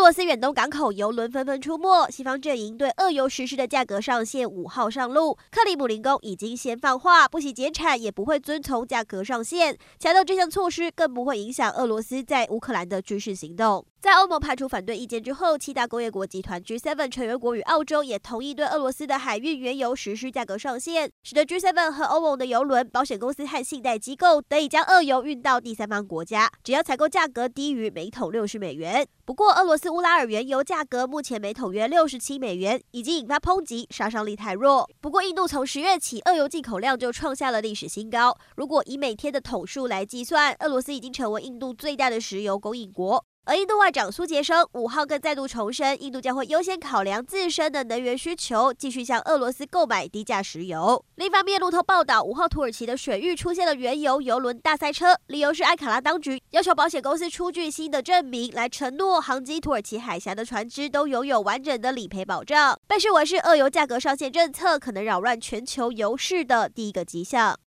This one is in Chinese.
俄罗斯远东港口油轮纷纷出没，西方阵营对俄油实施的价格上限五号上路。克里姆林宫已经先放话，不惜减产也不会遵从价格上限，强调这项措施更不会影响俄罗斯在乌克兰的军事行动。在欧盟排除反对意见之后，七大工业国集团 G7 成员国与澳洲也同意对俄罗斯的海运原油实施价格上限，使得 G7 和欧盟的油轮、保险公司和信贷机构得以将俄油运到第三方国家，只要采购价格低于每桶六十美元。不过，俄罗斯乌拉尔原油价格目前每桶约六十七美元，已经引发抨击，杀伤力太弱。不过，印度从十月起，俄油进口量就创下了历史新高。如果以每天的桶数来计算，俄罗斯已经成为印度最大的石油供应国。而印度外长苏杰生五号更再度重申，印度将会优先考量自身的能源需求，继续向俄罗斯购买低价石油。另一方面，路透报道，五号土耳其的水域出现了原油油轮大塞车，理由是安卡拉当局要求保险公司出具新的证明，来承诺航经土耳其海峡的船只都拥有完整的理赔保障。被视为是俄油价格上限政策可能扰乱全球油市的第一个迹象。